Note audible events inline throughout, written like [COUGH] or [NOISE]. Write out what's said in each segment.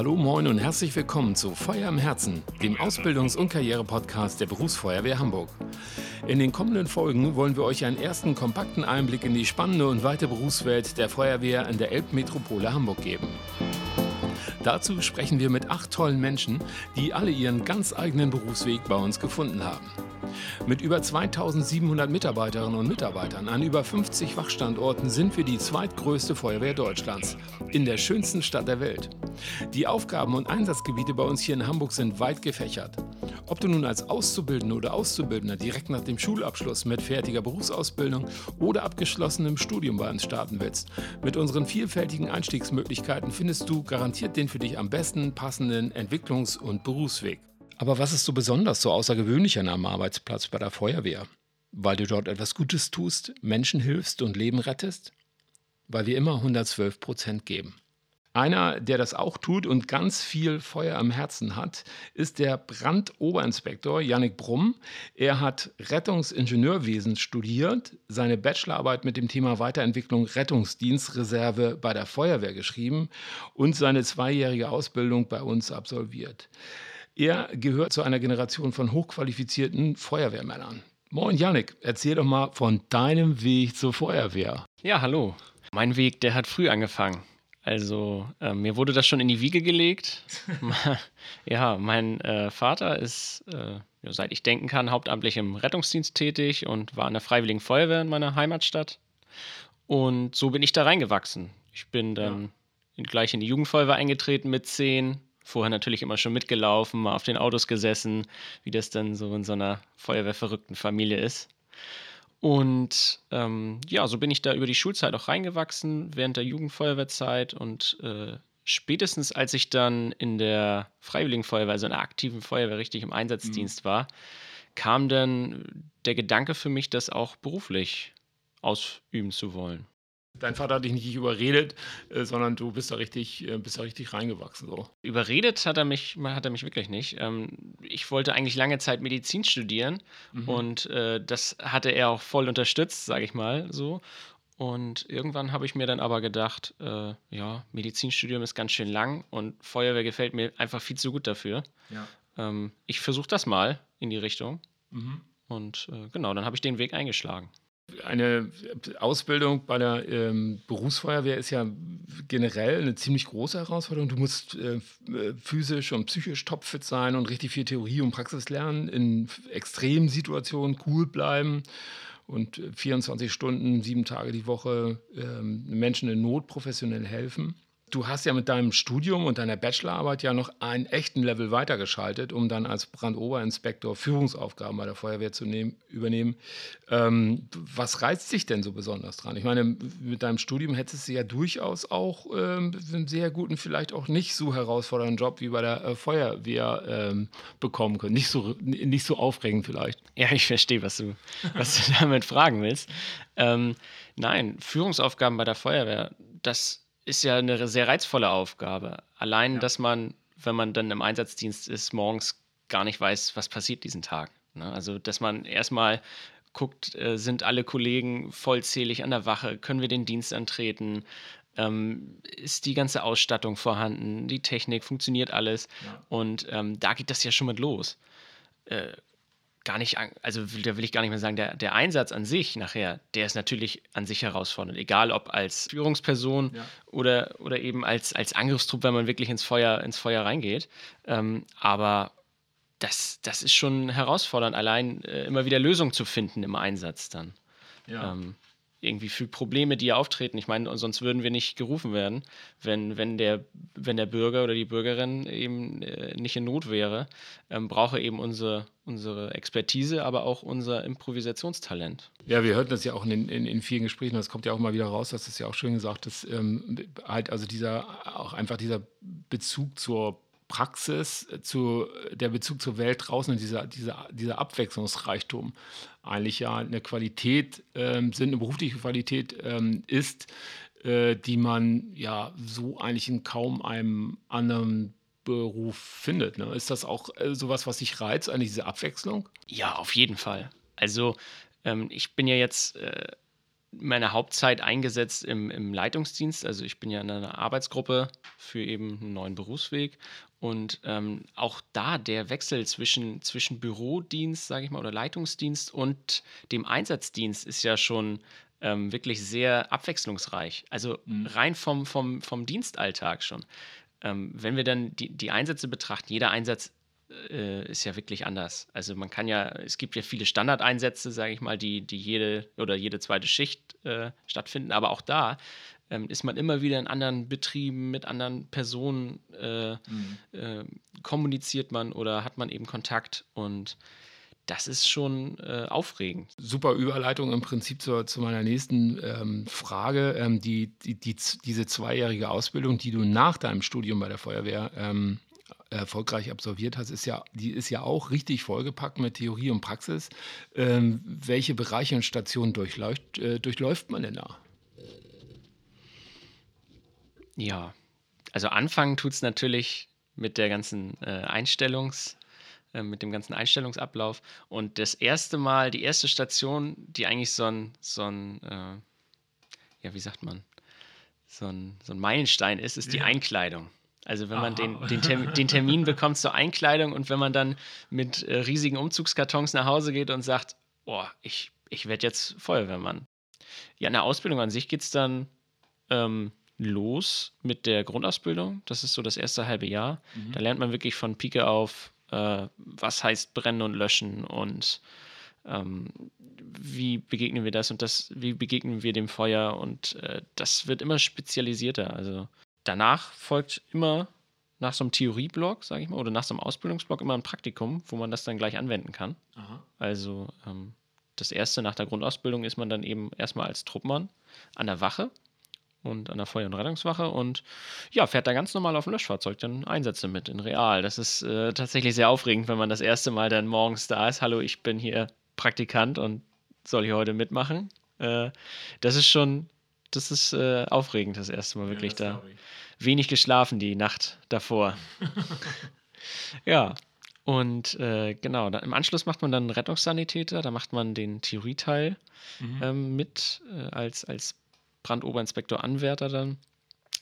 Hallo, moin und herzlich willkommen zu Feuer im Herzen, dem Ausbildungs- und Karriere-Podcast der Berufsfeuerwehr Hamburg. In den kommenden Folgen wollen wir euch einen ersten kompakten Einblick in die spannende und weite Berufswelt der Feuerwehr in der Elbmetropole Hamburg geben. Dazu sprechen wir mit acht tollen Menschen, die alle ihren ganz eigenen Berufsweg bei uns gefunden haben. Mit über 2700 Mitarbeiterinnen und Mitarbeitern an über 50 Wachstandorten sind wir die zweitgrößte Feuerwehr Deutschlands in der schönsten Stadt der Welt. Die Aufgaben und Einsatzgebiete bei uns hier in Hamburg sind weit gefächert. Ob du nun als Auszubildender oder Auszubildender direkt nach dem Schulabschluss mit fertiger Berufsausbildung oder abgeschlossenem Studium bei uns starten willst, mit unseren vielfältigen Einstiegsmöglichkeiten findest du garantiert den für dich am besten passenden Entwicklungs- und Berufsweg. Aber was ist so besonders, so außergewöhnlich an einem Arbeitsplatz bei der Feuerwehr? Weil du dort etwas Gutes tust, Menschen hilfst und Leben rettest? Weil wir immer 112 Prozent geben. Einer, der das auch tut und ganz viel Feuer am Herzen hat, ist der Brandoberinspektor Yannick Brumm. Er hat Rettungsingenieurwesen studiert, seine Bachelorarbeit mit dem Thema Weiterentwicklung Rettungsdienstreserve bei der Feuerwehr geschrieben und seine zweijährige Ausbildung bei uns absolviert. Er gehört zu einer Generation von hochqualifizierten Feuerwehrmännern. Moin Yannick, erzähl doch mal von deinem Weg zur Feuerwehr. Ja, hallo. Mein Weg, der hat früh angefangen. Also äh, mir wurde das schon in die Wiege gelegt. [LAUGHS] ja, mein äh, Vater ist, äh, seit ich denken kann, hauptamtlich im Rettungsdienst tätig und war in der Freiwilligen Feuerwehr in meiner Heimatstadt. Und so bin ich da reingewachsen. Ich bin dann ja. gleich in die Jugendfeuerwehr eingetreten mit zehn. Vorher natürlich immer schon mitgelaufen, mal auf den Autos gesessen, wie das dann so in so einer Feuerwehrverrückten Familie ist. Und ähm, ja, so bin ich da über die Schulzeit auch reingewachsen, während der Jugendfeuerwehrzeit. Und äh, spätestens als ich dann in der Freiwilligen Feuerwehr, also in der aktiven Feuerwehr, richtig im Einsatzdienst mhm. war, kam dann der Gedanke für mich, das auch beruflich ausüben zu wollen. Dein Vater hat dich nicht überredet, äh, sondern du bist da richtig, äh, bist da richtig reingewachsen. So. Überredet hat er mich, hat er mich wirklich nicht. Ähm, ich wollte eigentlich lange Zeit Medizin studieren mhm. und äh, das hatte er auch voll unterstützt, sage ich mal so. Und irgendwann habe ich mir dann aber gedacht, ja, Medizinstudium ist ganz schön lang und Feuerwehr gefällt mir einfach viel zu gut dafür. Ja. Ähm, ich versuche das mal in die Richtung. Mhm. Und genau, dann habe ich den Weg eingeschlagen eine Ausbildung bei der ähm, Berufsfeuerwehr ist ja generell eine ziemlich große Herausforderung. Du musst äh, physisch und psychisch topfit sein und richtig viel Theorie und Praxis lernen, in extremen Situationen cool bleiben und 24 Stunden, sieben Tage die Woche ähm, Menschen in Not professionell helfen. Du hast ja mit deinem Studium und deiner Bachelorarbeit ja noch einen echten Level weitergeschaltet, um dann als Brandoberinspektor Führungsaufgaben bei der Feuerwehr zu nehmen, übernehmen. Ähm, was reizt dich denn so besonders dran? Ich meine, mit deinem Studium hättest du ja durchaus auch ähm, einen sehr guten, vielleicht auch nicht so herausfordernden Job wie bei der äh, Feuerwehr ähm, bekommen können. Nicht so, nicht so aufregend vielleicht. Ja, ich verstehe, was du, was du [LAUGHS] damit fragen willst. Ähm, nein, Führungsaufgaben bei der Feuerwehr, das ist ja eine sehr reizvolle Aufgabe. Allein, ja. dass man, wenn man dann im Einsatzdienst ist, morgens gar nicht weiß, was passiert diesen Tag. Ne? Also, dass man erstmal guckt, äh, sind alle Kollegen vollzählig an der Wache, können wir den Dienst antreten, ähm, ist die ganze Ausstattung vorhanden, die Technik, funktioniert alles. Ja. Und ähm, da geht das ja schon mit los. Äh, gar nicht, also da will ich gar nicht mehr sagen, der, der Einsatz an sich nachher, der ist natürlich an sich herausfordernd. Egal ob als Führungsperson ja. oder, oder eben als, als Angriffstrupp, wenn man wirklich ins Feuer, ins Feuer reingeht. Ähm, aber das, das ist schon herausfordernd, allein äh, immer wieder Lösungen zu finden im Einsatz dann. Ja. Ähm, irgendwie für Probleme, die auftreten. Ich meine, sonst würden wir nicht gerufen werden, wenn, wenn, der, wenn der Bürger oder die Bürgerin eben äh, nicht in Not wäre, ähm, brauche eben unsere, unsere Expertise, aber auch unser Improvisationstalent. Ja, wir hörten das ja auch in, in, in vielen Gesprächen, das kommt ja auch mal wieder raus, das ist ja auch schön gesagt, dass ähm, halt also dieser, auch einfach dieser Bezug zur Praxis, äh, zu, der Bezug zur Welt draußen und dieser, dieser, dieser Abwechslungsreichtum eigentlich ja eine Qualität ähm, sind, eine berufliche Qualität ähm, ist, äh, die man ja so eigentlich in kaum einem anderen Beruf findet. Ne? Ist das auch äh, sowas, was sich reizt, eigentlich diese Abwechslung? Ja, auf jeden Fall. Also ähm, ich bin ja jetzt äh, meine Hauptzeit eingesetzt im, im Leitungsdienst. Also ich bin ja in einer Arbeitsgruppe für eben einen neuen Berufsweg. Und ähm, auch da der Wechsel zwischen, zwischen Bürodienst, sage ich mal, oder Leitungsdienst und dem Einsatzdienst ist ja schon ähm, wirklich sehr abwechslungsreich. Also mhm. rein vom, vom, vom Dienstalltag schon. Ähm, wenn wir dann die, die Einsätze betrachten, jeder Einsatz äh, ist ja wirklich anders. Also man kann ja, es gibt ja viele Standardeinsätze, sage ich mal, die, die jede oder jede zweite Schicht äh, stattfinden, aber auch da ähm, ist man immer wieder in anderen Betrieben mit anderen Personen, äh, mhm. äh, kommuniziert man oder hat man eben Kontakt und das ist schon äh, aufregend. Super Überleitung im Prinzip zu, zu meiner nächsten ähm, Frage. Ähm, die, die, die, diese zweijährige Ausbildung, die du nach deinem Studium bei der Feuerwehr ähm, erfolgreich absolviert hast, ist ja, die ist ja auch richtig vollgepackt mit Theorie und Praxis. Ähm, welche Bereiche und Stationen durchläuft, äh, durchläuft man denn da? Ja, also anfangen tut es natürlich mit der ganzen äh, Einstellungs- äh, mit dem ganzen Einstellungsablauf. Und das erste Mal, die erste Station, die eigentlich so ein, so ein äh, ja, wie sagt man, so ein, so ein Meilenstein ist, ist die Einkleidung. Also wenn man den, den, Termin, den, Termin bekommt zur Einkleidung und wenn man dann mit äh, riesigen Umzugskartons nach Hause geht und sagt, boah, ich, ich werde jetzt Feuerwehrmann. Ja, in der Ausbildung an sich geht es dann ähm, los mit der Grundausbildung. Das ist so das erste halbe Jahr. Mhm. Da lernt man wirklich von Pike auf, äh, was heißt brennen und löschen und ähm, wie begegnen wir das und das, wie begegnen wir dem Feuer und äh, das wird immer spezialisierter. Also danach folgt immer nach so einem Theorieblock, sage ich mal, oder nach so einem Ausbildungsblock immer ein Praktikum, wo man das dann gleich anwenden kann. Aha. Also ähm, das erste nach der Grundausbildung ist man dann eben erstmal als Truppmann an der Wache und an der Feuer- und Rettungswache und ja, fährt da ganz normal auf dem Löschfahrzeug dann Einsätze mit in Real. Das ist äh, tatsächlich sehr aufregend, wenn man das erste Mal dann morgens da ist. Hallo, ich bin hier Praktikant und soll hier heute mitmachen. Äh, das ist schon, das ist äh, aufregend, das erste Mal wirklich ja, da. Wenig geschlafen die Nacht davor. [LAUGHS] ja, und äh, genau, da, im Anschluss macht man dann Rettungssanitäter, da macht man den Theorieteil mhm. ähm, mit äh, als, als Brandoberinspektor Anwärter dann.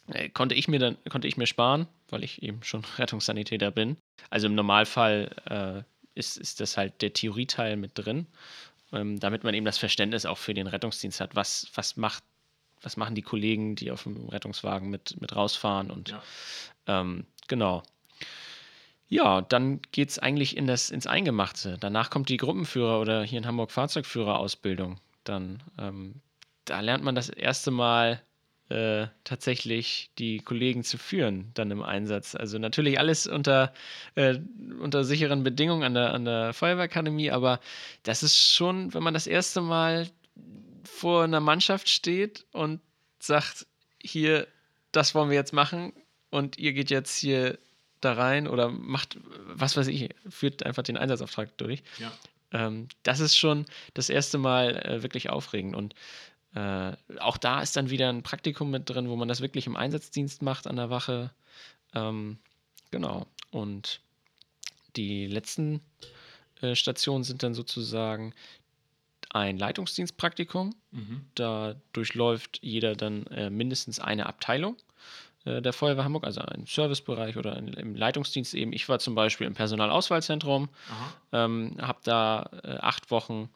Äh, konnte ich mir dann, konnte ich mir sparen, weil ich eben schon [LAUGHS] Rettungssanitäter bin. Also im Normalfall äh, ist, ist das halt der Theorieteil mit drin, ähm, damit man eben das Verständnis auch für den Rettungsdienst hat. Was, was macht, was machen die Kollegen, die auf dem Rettungswagen mit, mit rausfahren und ja. ähm, genau. Ja, dann geht es eigentlich in das, ins Eingemachte. Danach kommt die Gruppenführer oder hier in Hamburg Fahrzeugführerausbildung. Dann ähm, da lernt man das erste Mal äh, tatsächlich die Kollegen zu führen, dann im Einsatz. Also natürlich alles unter, äh, unter sicheren Bedingungen an der, an der Feuerwehrakademie, aber das ist schon, wenn man das erste Mal vor einer Mannschaft steht und sagt, hier, das wollen wir jetzt machen und ihr geht jetzt hier da rein oder macht, was weiß ich, führt einfach den Einsatzauftrag durch. Ja. Ähm, das ist schon das erste Mal äh, wirklich aufregend und äh, auch da ist dann wieder ein Praktikum mit drin, wo man das wirklich im Einsatzdienst macht an der Wache. Ähm, genau. Und die letzten äh, Stationen sind dann sozusagen ein Leitungsdienstpraktikum. Mhm. Da durchläuft jeder dann äh, mindestens eine Abteilung äh, der Feuerwehr Hamburg, also einen Servicebereich oder ein, im Leitungsdienst eben. Ich war zum Beispiel im Personalauswahlzentrum, ähm, habe da äh, acht Wochen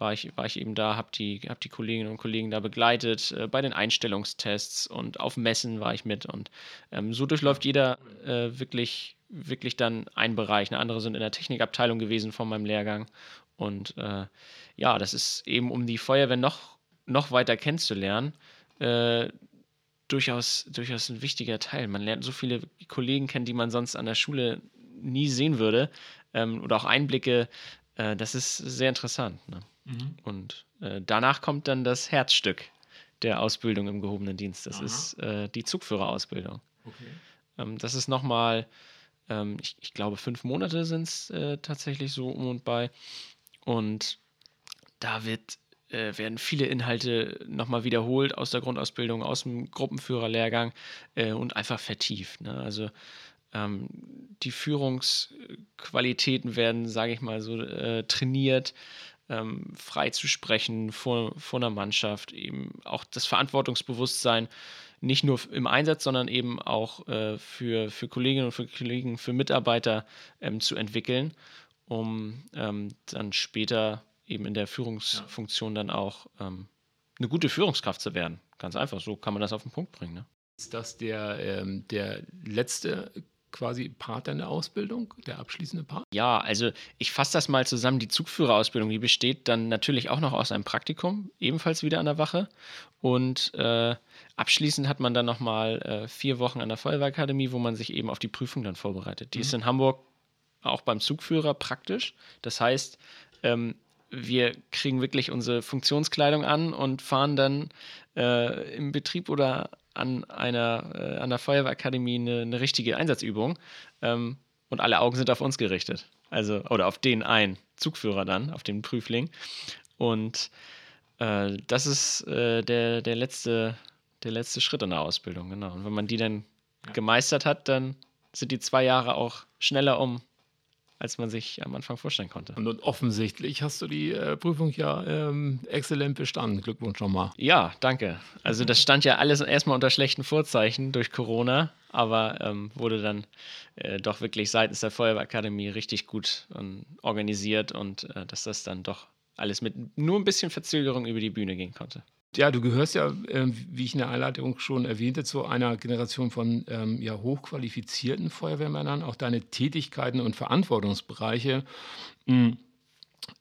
war ich, war ich eben da, habe die, hab die Kolleginnen und Kollegen da begleitet, äh, bei den Einstellungstests und auf Messen war ich mit. Und ähm, so durchläuft jeder äh, wirklich, wirklich dann einen Bereich. Eine andere sind in der Technikabteilung gewesen von meinem Lehrgang. Und äh, ja, das ist eben, um die Feuerwehr noch, noch weiter kennenzulernen, äh, durchaus, durchaus ein wichtiger Teil. Man lernt so viele Kollegen kennen, die man sonst an der Schule nie sehen würde. Ähm, oder auch Einblicke. Äh, das ist sehr interessant. Ne? Mhm. Und äh, danach kommt dann das Herzstück der Ausbildung im gehobenen Dienst. Das Aha. ist äh, die Zugführerausbildung. Okay. Ähm, das ist nochmal, ähm, ich, ich, glaube, fünf Monate sind es äh, tatsächlich so um und bei. Und da wird, äh, werden viele Inhalte nochmal wiederholt aus der Grundausbildung, aus dem Gruppenführerlehrgang äh, und einfach vertieft. Ne? Also ähm, die Führungsqualitäten werden, sage ich mal so, äh, trainiert ähm, frei zu sprechen vor, vor einer Mannschaft, eben auch das Verantwortungsbewusstsein nicht nur im Einsatz, sondern eben auch äh, für, für Kolleginnen und für Kollegen, für Mitarbeiter ähm, zu entwickeln, um ähm, dann später eben in der Führungsfunktion dann auch ähm, eine gute Führungskraft zu werden. Ganz einfach, so kann man das auf den Punkt bringen. Ne? Ist das der, ähm, der letzte quasi Part deiner Ausbildung, der abschließende Part? Ja, also ich fasse das mal zusammen. Die Zugführerausbildung, die besteht dann natürlich auch noch aus einem Praktikum, ebenfalls wieder an der Wache. Und äh, abschließend hat man dann nochmal äh, vier Wochen an der Feuerwehrakademie, wo man sich eben auf die Prüfung dann vorbereitet. Die mhm. ist in Hamburg auch beim Zugführer praktisch. Das heißt, ähm, wir kriegen wirklich unsere Funktionskleidung an und fahren dann äh, im Betrieb oder an einer äh, an der Feuerwehrakademie eine, eine richtige Einsatzübung ähm, und alle Augen sind auf uns gerichtet. Also, oder auf den einen Zugführer dann, auf den Prüfling. Und äh, das ist äh, der, der, letzte, der letzte Schritt in der Ausbildung, genau. Und wenn man die dann ja. gemeistert hat, dann sind die zwei Jahre auch schneller um, als man sich am Anfang vorstellen konnte. Und offensichtlich hast du die äh, Prüfung ja ähm, exzellent bestanden. Glückwunsch nochmal. Ja, danke. Also das stand ja alles erstmal unter schlechten Vorzeichen durch Corona, aber ähm, wurde dann äh, doch wirklich seitens der Feuerwehrakademie richtig gut ähm, organisiert und äh, dass das dann doch alles mit nur ein bisschen Verzögerung über die Bühne gehen konnte. Ja, du gehörst ja, äh, wie ich in der Einleitung schon erwähnte, zu einer Generation von ähm, ja, hochqualifizierten Feuerwehrmännern. Auch deine Tätigkeiten und Verantwortungsbereiche, mh,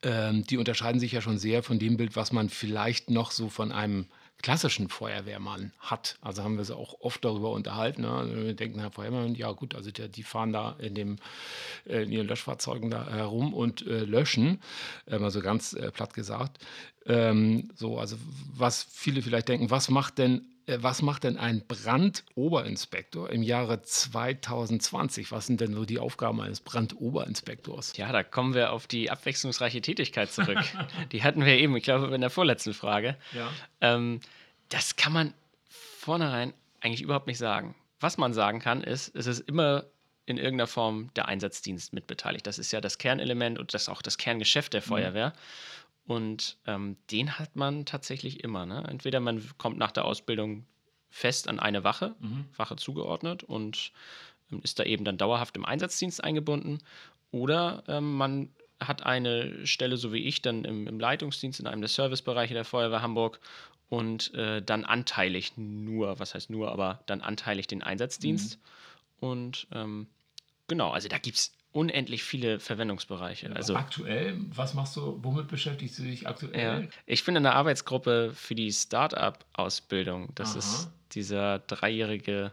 ähm, die unterscheiden sich ja schon sehr von dem Bild, was man vielleicht noch so von einem klassischen Feuerwehrmann hat. Also haben wir uns auch oft darüber unterhalten. Ne? Also wir denken, Herr Feuerwehrmann, ja gut, also die, die fahren da in, dem, äh, in ihren Löschfahrzeugen da herum und äh, löschen, ähm, also ganz äh, platt gesagt. Ähm, so, also was viele vielleicht denken, was macht denn äh, was macht denn ein Brandoberinspektor im Jahre 2020? Was sind denn so die Aufgaben eines Brandoberinspektors? Ja, da kommen wir auf die abwechslungsreiche Tätigkeit zurück. [LAUGHS] die hatten wir eben, ich glaube, in der vorletzten Frage. Ja. Ähm, das kann man vornherein eigentlich überhaupt nicht sagen. Was man sagen kann, ist, es ist immer in irgendeiner Form der Einsatzdienst mitbeteiligt. Das ist ja das Kernelement und das ist auch das Kerngeschäft der mhm. Feuerwehr. Mhm. Und ähm, den hat man tatsächlich immer. Ne? Entweder man kommt nach der Ausbildung fest an eine Wache, mhm. Wache zugeordnet und ähm, ist da eben dann dauerhaft im Einsatzdienst eingebunden. Oder ähm, man hat eine Stelle, so wie ich, dann im, im Leitungsdienst in einem der Servicebereiche der Feuerwehr Hamburg und äh, dann anteilig nur, was heißt nur, aber dann anteilig den Einsatzdienst. Mhm. Und ähm, genau, also da gibt es unendlich viele Verwendungsbereiche. Also aktuell, was machst du, womit beschäftigst du dich aktuell? Ja, ich bin in der Arbeitsgruppe für die Startup-Ausbildung. Das Aha. ist dieser dreijährige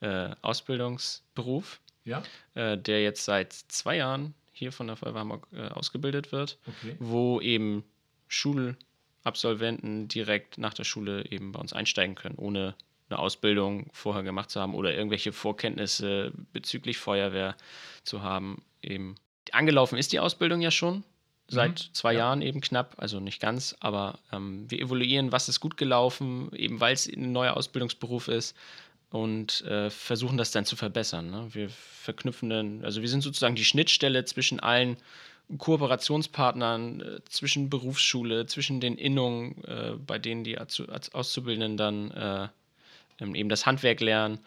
äh, Ausbildungsberuf, ja. äh, der jetzt seit zwei Jahren hier von der Feuerwehr Hamburg äh, ausgebildet wird, okay. wo eben Schulabsolventen direkt nach der Schule eben bei uns einsteigen können, ohne eine Ausbildung vorher gemacht zu haben oder irgendwelche Vorkenntnisse bezüglich Feuerwehr zu haben. Eben angelaufen ist die Ausbildung ja schon seit mhm. zwei ja. Jahren eben knapp, also nicht ganz, aber ähm, wir evaluieren, was ist gut gelaufen, eben weil es ein neuer Ausbildungsberuf ist und äh, versuchen das dann zu verbessern. Ne? Wir verknüpfen dann, also wir sind sozusagen die Schnittstelle zwischen allen Kooperationspartnern, äh, zwischen Berufsschule, zwischen den Innungen, äh, bei denen die Auszubildenden dann äh, eben das Handwerk lernen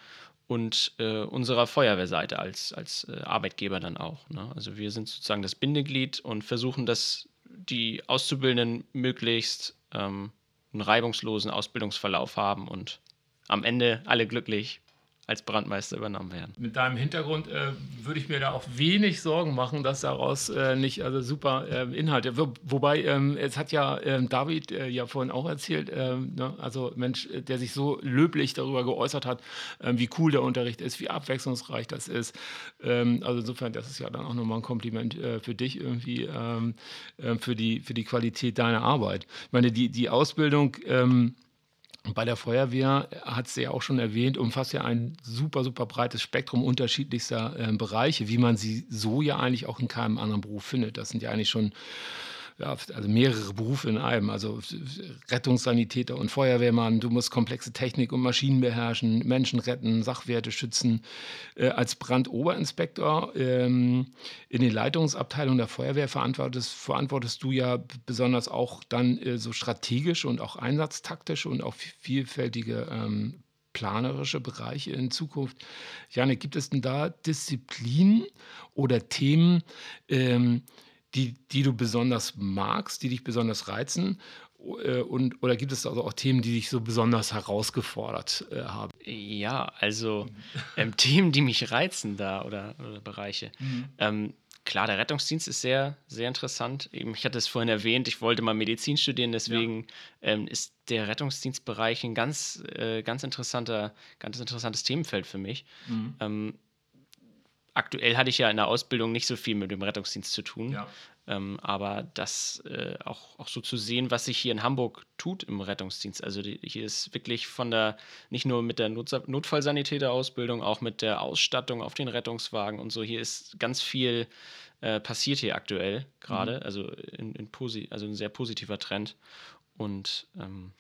und äh, unserer Feuerwehrseite als, als äh, Arbeitgeber dann auch. Ne? Also wir sind sozusagen das Bindeglied und versuchen, dass die Auszubildenden möglichst ähm, einen reibungslosen Ausbildungsverlauf haben und am Ende alle glücklich als Brandmeister übernommen werden. Mit deinem Hintergrund äh, würde ich mir da auch wenig Sorgen machen, dass daraus äh, nicht also super äh, Inhalte. Wo, wobei ähm, es hat ja ähm, David äh, ja vorhin auch erzählt, ähm, ne? also Mensch, der sich so löblich darüber geäußert hat, ähm, wie cool der Unterricht ist, wie abwechslungsreich das ist. Ähm, also insofern, das ist ja dann auch nochmal ein Kompliment äh, für dich irgendwie ähm, äh, für die für die Qualität deiner Arbeit. Ich meine, die die Ausbildung bei der Feuerwehr, hat sie ja auch schon erwähnt, umfasst ja ein super, super breites Spektrum unterschiedlichster äh, Bereiche, wie man sie so ja eigentlich auch in keinem anderen Beruf findet. Das sind ja eigentlich schon ja, also mehrere Berufe in einem. Also Rettungssanitäter und Feuerwehrmann, du musst komplexe Technik und Maschinen beherrschen, Menschen retten, Sachwerte schützen. Äh, als Brandoberinspektor ähm, in den Leitungsabteilungen der Feuerwehr verantwortest, verantwortest du ja besonders auch dann äh, so strategische und auch einsatztaktische und auch vielfältige ähm, planerische Bereiche in Zukunft. Janik, gibt es denn da Disziplinen oder Themen, ähm, die, die du besonders magst, die dich besonders reizen? Äh, und, oder gibt es also auch Themen, die dich so besonders herausgefordert äh, haben? Ja, also ähm, [LAUGHS] Themen, die mich reizen da oder, oder Bereiche. Mhm. Ähm, klar, der Rettungsdienst ist sehr, sehr interessant. Eben, ich hatte es vorhin erwähnt, ich wollte mal Medizin studieren, deswegen ja. ähm, ist der Rettungsdienstbereich ein ganz, äh, ganz interessanter, ganz interessantes Themenfeld für mich. Mhm. Aktuell hatte ich ja in der Ausbildung nicht so viel mit dem Rettungsdienst zu tun. Ja. Ähm, aber das äh, auch, auch so zu sehen, was sich hier in Hamburg tut im Rettungsdienst. Also die, hier ist wirklich von der, nicht nur mit der Not Notfallsanitäterausbildung, auch mit der Ausstattung auf den Rettungswagen und so, hier ist ganz viel äh, passiert hier aktuell gerade. Mhm. Also, in, in also ein sehr positiver Trend. Und ähm,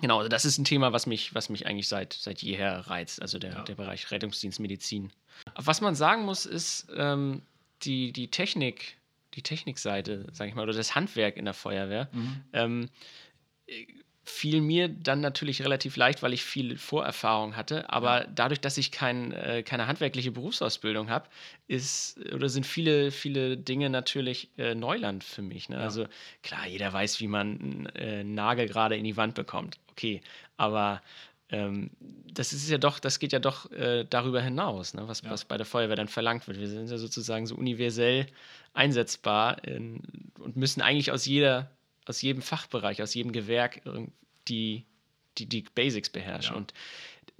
Genau, also das ist ein Thema, was mich, was mich eigentlich seit, seit jeher reizt, also der, ja. der Bereich Rettungsdienstmedizin. Was man sagen muss, ist ähm, die, die Technik, die Technikseite, sage ich mal, oder das Handwerk in der Feuerwehr. Mhm. Ähm, fiel mir dann natürlich relativ leicht, weil ich viel Vorerfahrung hatte. Aber ja. dadurch, dass ich kein, äh, keine handwerkliche Berufsausbildung habe, ist oder sind viele, viele Dinge natürlich äh, Neuland für mich. Ne? Ja. Also klar, jeder weiß, wie man äh, einen Nagel gerade in die Wand bekommt. Okay, aber ähm, das ist ja doch, das geht ja doch äh, darüber hinaus, ne? was, ja. was bei der Feuerwehr dann verlangt wird. Wir sind ja sozusagen so universell einsetzbar in, und müssen eigentlich aus jeder aus jedem Fachbereich, aus jedem Gewerk die, die, die Basics beherrschen. Ja. Und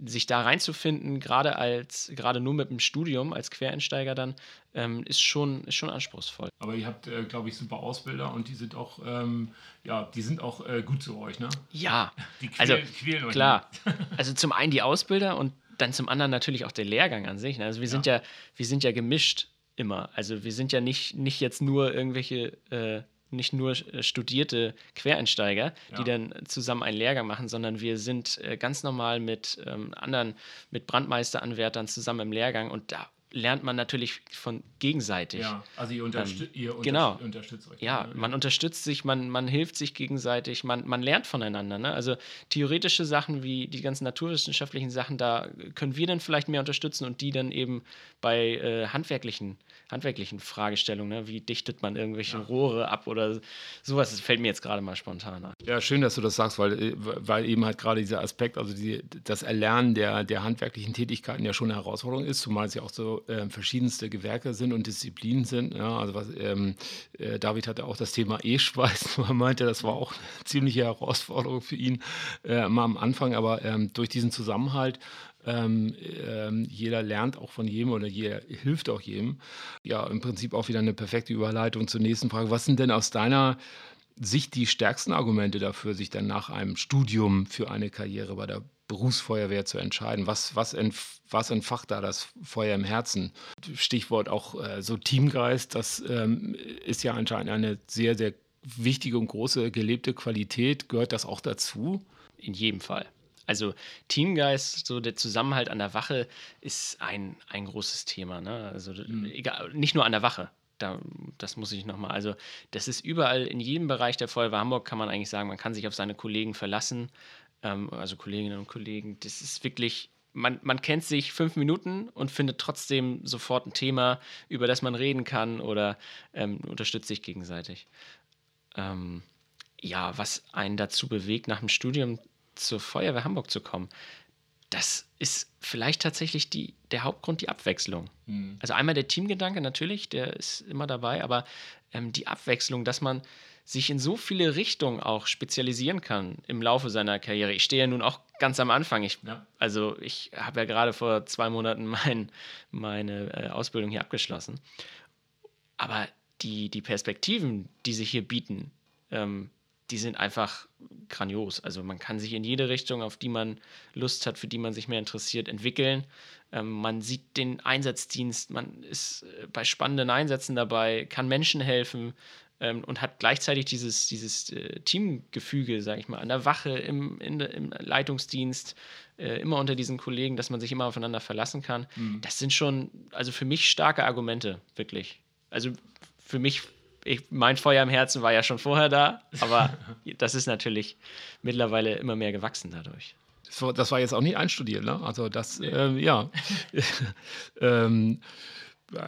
sich da reinzufinden, gerade als, gerade nur mit dem Studium als Quereinsteiger dann, ähm, ist, schon, ist schon anspruchsvoll. Aber ihr habt, äh, glaube ich, super Ausbilder und die sind auch, ähm, ja, die sind auch äh, gut zu euch, ne? Ja. [LAUGHS] Die quälen, also, quälen euch klar. [LAUGHS] also zum einen die Ausbilder und dann zum anderen natürlich auch der Lehrgang an sich. Ne? Also wir sind ja, wir sind ja gemischt immer. Also wir sind ja nicht, nicht jetzt nur irgendwelche äh, nicht nur äh, studierte Quereinsteiger, ja. die dann zusammen einen Lehrgang machen, sondern wir sind äh, ganz normal mit ähm, anderen, mit Brandmeisteranwärtern zusammen im Lehrgang und da lernt man natürlich von gegenseitig. Ja, also ihr, unterstü ähm, ihr genau. unterstützt euch. Ja, man unterstützt sich, man, man hilft sich gegenseitig, man, man lernt voneinander. Ne? Also theoretische Sachen wie die ganzen naturwissenschaftlichen Sachen, da können wir dann vielleicht mehr unterstützen und die dann eben bei äh, handwerklichen handwerklichen Fragestellungen, ne? wie dichtet man irgendwelche ja. Rohre ab oder sowas, das fällt mir jetzt gerade mal spontan ein. Ja, schön, dass du das sagst, weil, äh, weil eben halt gerade dieser Aspekt, also die, das Erlernen der, der handwerklichen Tätigkeiten ja schon eine Herausforderung ist, zumal es ja auch so äh, verschiedenste Gewerke sind und Disziplinen sind. Ja, also was, ähm, äh, David hatte auch das Thema E-Schweiß, [LAUGHS] er meinte, das war auch eine ziemliche Herausforderung für ihn äh, mal am Anfang, aber ähm, durch diesen Zusammenhalt ähm, ähm, jeder lernt auch von jedem oder jeder hilft auch jedem. Ja, im Prinzip auch wieder eine perfekte Überleitung zur nächsten Frage. Was sind denn aus deiner Sicht die stärksten Argumente dafür, sich dann nach einem Studium für eine Karriere bei der Berufsfeuerwehr zu entscheiden? Was, was, entf was entfacht da das Feuer im Herzen? Stichwort auch äh, so Teamgeist, das ähm, ist ja anscheinend eine sehr, sehr wichtige und große gelebte Qualität. Gehört das auch dazu? In jedem Fall. Also Teamgeist, so der Zusammenhalt an der Wache ist ein, ein großes Thema. Ne? Also mhm. egal, nicht nur an der Wache. Da, das muss ich nochmal. Also, das ist überall in jedem Bereich der Feuerwehr Hamburg, kann man eigentlich sagen, man kann sich auf seine Kollegen verlassen, ähm, also Kolleginnen und Kollegen. Das ist wirklich man, man, kennt sich fünf Minuten und findet trotzdem sofort ein Thema, über das man reden kann oder ähm, unterstützt sich gegenseitig. Ähm, ja, was einen dazu bewegt, nach dem Studium zur Feuerwehr Hamburg zu kommen, das ist vielleicht tatsächlich die, der Hauptgrund, die Abwechslung. Mhm. Also einmal der Teamgedanke natürlich, der ist immer dabei, aber ähm, die Abwechslung, dass man sich in so viele Richtungen auch spezialisieren kann im Laufe seiner Karriere. Ich stehe ja nun auch ganz am Anfang. Ich, ja. Also ich habe ja gerade vor zwei Monaten mein, meine äh, Ausbildung hier abgeschlossen. Aber die, die Perspektiven, die sich hier bieten, ähm, die sind einfach grandios. Also man kann sich in jede Richtung, auf die man Lust hat, für die man sich mehr interessiert, entwickeln. Ähm, man sieht den Einsatzdienst, man ist äh, bei spannenden Einsätzen dabei, kann Menschen helfen, ähm, und hat gleichzeitig dieses, dieses äh, Teamgefüge, sage ich mal, an der Wache, im, in, im Leitungsdienst, äh, immer unter diesen Kollegen, dass man sich immer aufeinander verlassen kann. Mhm. Das sind schon, also für mich starke Argumente, wirklich. Also für mich, ich, mein Feuer im Herzen war ja schon vorher da, aber [LAUGHS] das ist natürlich mittlerweile immer mehr gewachsen dadurch. Das war jetzt auch nicht einstudiert, ne? Also das, nee. [LAUGHS] [LAUGHS] ähm, ja. ähm,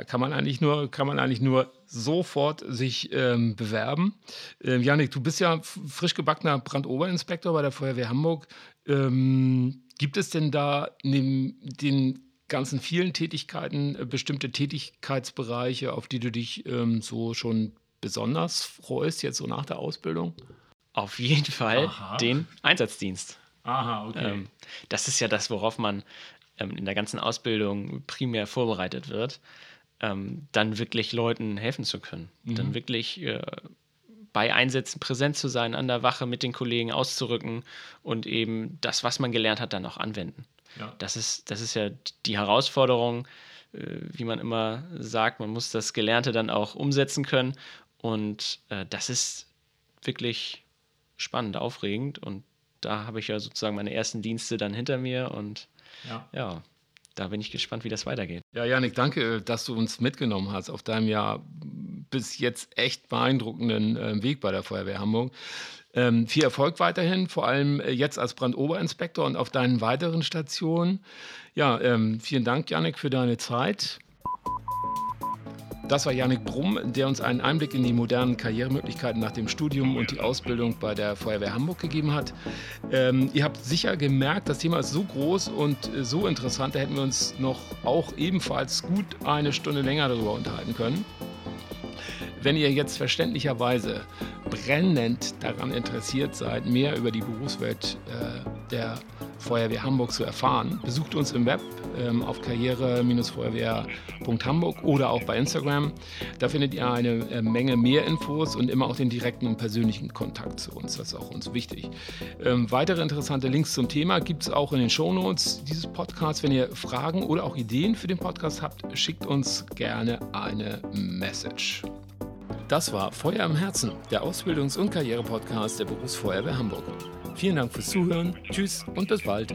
kann man eigentlich nur, kann man eigentlich nur sofort sich ähm, bewerben. Ähm, Janik, du bist ja frisch gebackener Brandoberinspektor bei der Feuerwehr Hamburg. Ähm, gibt es denn da neben den ganzen vielen Tätigkeiten äh, bestimmte Tätigkeitsbereiche, auf die du dich ähm, so schon besonders freust, jetzt so nach der Ausbildung? Auf jeden Fall Aha. den Einsatzdienst. Aha, okay. Ähm, das ist ja das, worauf man ähm, in der ganzen Ausbildung primär vorbereitet wird ähm, dann wirklich Leuten helfen zu können. Mhm. Dann wirklich äh, bei Einsätzen präsent zu sein, an der Wache mit den Kollegen auszurücken und eben das, was man gelernt hat, dann auch anwenden. Ja. Das, ist, das ist ja die Herausforderung, äh, wie man immer sagt, man muss das Gelernte dann auch umsetzen können. Und äh, das ist wirklich spannend, aufregend. Und da habe ich ja sozusagen meine ersten Dienste dann hinter mir und ja, ja da bin ich gespannt, wie das weitergeht. Ja, Janik, danke, dass du uns mitgenommen hast auf deinem ja bis jetzt echt beeindruckenden äh, Weg bei der Feuerwehr Hamburg. Ähm, viel Erfolg weiterhin, vor allem äh, jetzt als Brandoberinspektor und auf deinen weiteren Stationen. Ja, ähm, vielen Dank, Janik, für deine Zeit. Das war Janik Brumm, der uns einen Einblick in die modernen Karrieremöglichkeiten nach dem Studium und die Ausbildung bei der Feuerwehr Hamburg gegeben hat. Ähm, ihr habt sicher gemerkt, das Thema ist so groß und so interessant, da hätten wir uns noch auch ebenfalls gut eine Stunde länger darüber unterhalten können. Wenn ihr jetzt verständlicherweise brennend daran interessiert seid, mehr über die Berufswelt äh, der Feuerwehr Hamburg zu erfahren, besucht uns im Web ähm, auf karriere-feuerwehr.hamburg oder auch bei Instagram. Da findet ihr eine äh, Menge mehr Infos und immer auch den direkten und persönlichen Kontakt zu uns. Das ist auch uns wichtig. Ähm, weitere interessante Links zum Thema gibt es auch in den Shownotes dieses Podcasts. Wenn ihr Fragen oder auch Ideen für den Podcast habt, schickt uns gerne eine Message. Das war Feuer im Herzen, der Ausbildungs- und Karriere-Podcast der Berufsfeuerwehr Hamburg. Vielen Dank fürs Zuhören, tschüss und bis bald.